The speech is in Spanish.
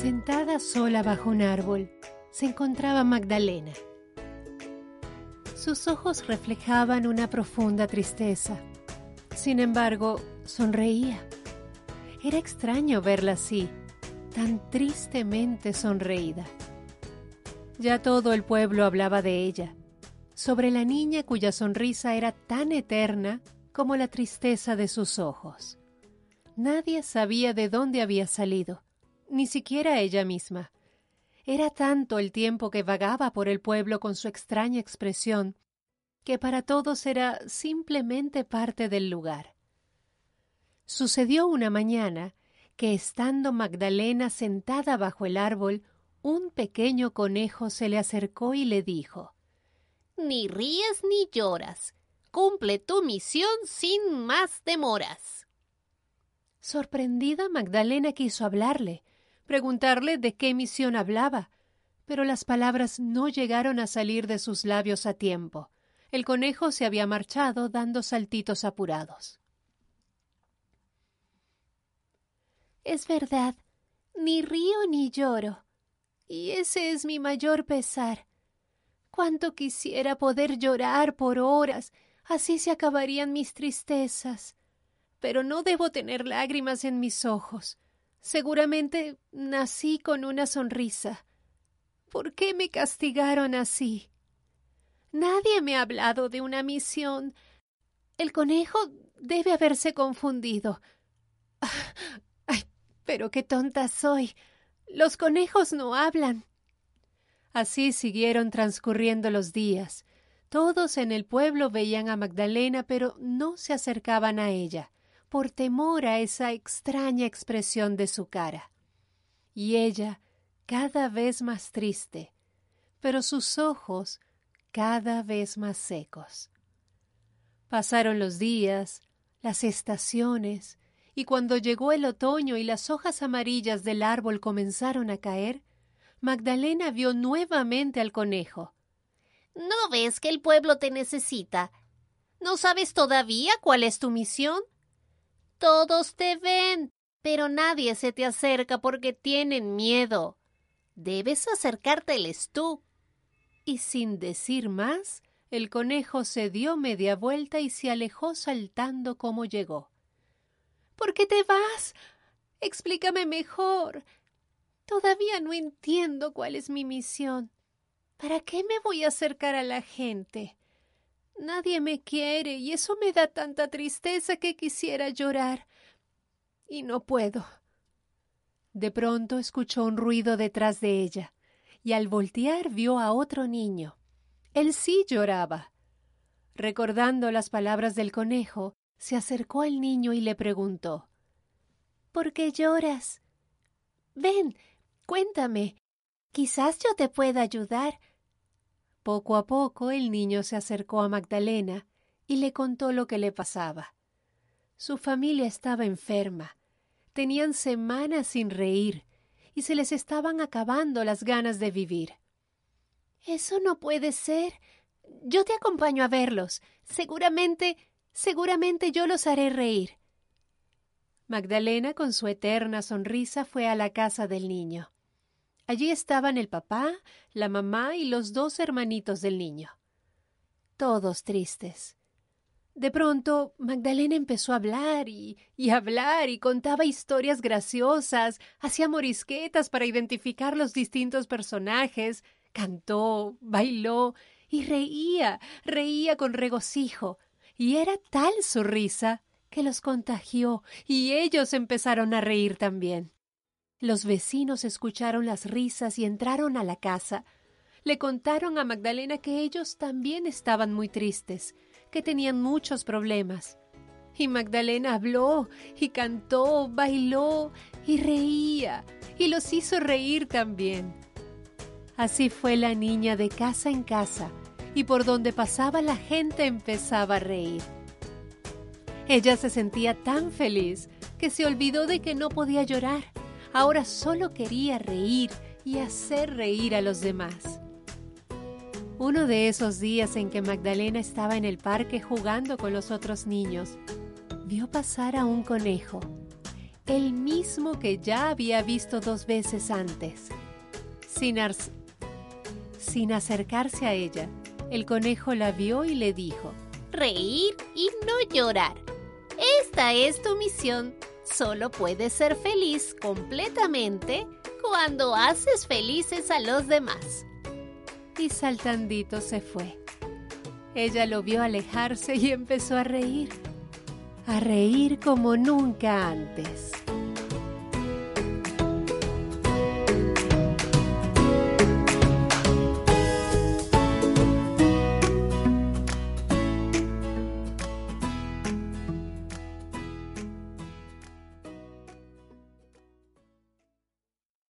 Sentada sola bajo un árbol, se encontraba Magdalena. Sus ojos reflejaban una profunda tristeza. Sin embargo, sonreía. Era extraño verla así, tan tristemente sonreída. Ya todo el pueblo hablaba de ella, sobre la niña cuya sonrisa era tan eterna como la tristeza de sus ojos. Nadie sabía de dónde había salido, ni siquiera ella misma. Era tanto el tiempo que vagaba por el pueblo con su extraña expresión, que para todos era simplemente parte del lugar. Sucedió una mañana que estando Magdalena sentada bajo el árbol, un pequeño conejo se le acercó y le dijo Ni ríes ni lloras. Cumple tu misión sin más demoras. Sorprendida, Magdalena quiso hablarle, preguntarle de qué misión hablaba, pero las palabras no llegaron a salir de sus labios a tiempo. El conejo se había marchado dando saltitos apurados. Es verdad, ni río ni lloro. Y ese es mi mayor pesar. Cuánto quisiera poder llorar por horas, así se acabarían mis tristezas. Pero no debo tener lágrimas en mis ojos. Seguramente nací con una sonrisa. ¿Por qué me castigaron así? Nadie me ha hablado de una misión. El conejo debe haberse confundido. Pero qué tonta soy. Los conejos no hablan. Así siguieron transcurriendo los días. Todos en el pueblo veían a Magdalena, pero no se acercaban a ella, por temor a esa extraña expresión de su cara. Y ella cada vez más triste, pero sus ojos cada vez más secos. Pasaron los días, las estaciones, y cuando llegó el otoño y las hojas amarillas del árbol comenzaron a caer, Magdalena vio nuevamente al conejo. ¿No ves que el pueblo te necesita? ¿No sabes todavía cuál es tu misión? Todos te ven, pero nadie se te acerca porque tienen miedo. Debes acercárteles tú. Y sin decir más, el conejo se dio media vuelta y se alejó saltando como llegó. ¿Por qué te vas? Explícame mejor. Todavía no entiendo cuál es mi misión. ¿Para qué me voy a acercar a la gente? Nadie me quiere y eso me da tanta tristeza que quisiera llorar. Y no puedo. De pronto escuchó un ruido detrás de ella, y al voltear vio a otro niño. Él sí lloraba. Recordando las palabras del conejo, se acercó al niño y le preguntó ¿Por qué lloras? Ven, cuéntame. Quizás yo te pueda ayudar. Poco a poco el niño se acercó a Magdalena y le contó lo que le pasaba. Su familia estaba enferma, tenían semanas sin reír y se les estaban acabando las ganas de vivir. Eso no puede ser. Yo te acompaño a verlos. Seguramente Seguramente yo los haré reír. Magdalena, con su eterna sonrisa, fue a la casa del niño. Allí estaban el papá, la mamá y los dos hermanitos del niño. Todos tristes. De pronto, Magdalena empezó a hablar y, hablar y contaba historias graciosas, hacía morisquetas para identificar los distintos personajes, cantó, bailó y reía, reía con regocijo, y era tal su risa que los contagió y ellos empezaron a reír también. Los vecinos escucharon las risas y entraron a la casa. Le contaron a Magdalena que ellos también estaban muy tristes, que tenían muchos problemas. Y Magdalena habló y cantó, bailó y reía y los hizo reír también. Así fue la niña de casa en casa y por donde pasaba la gente empezaba a reír. Ella se sentía tan feliz que se olvidó de que no podía llorar. Ahora solo quería reír y hacer reír a los demás. Uno de esos días en que Magdalena estaba en el parque jugando con los otros niños, vio pasar a un conejo, el mismo que ya había visto dos veces antes. Sin, acercarse a ella, el conejo la vio y le dijo, Reír y no llorar. Esta es tu misión. Solo puedes ser feliz completamente cuando haces felices a los demás y saltandito se fue. Ella lo vio alejarse y empezó a reír, a reír como nunca antes.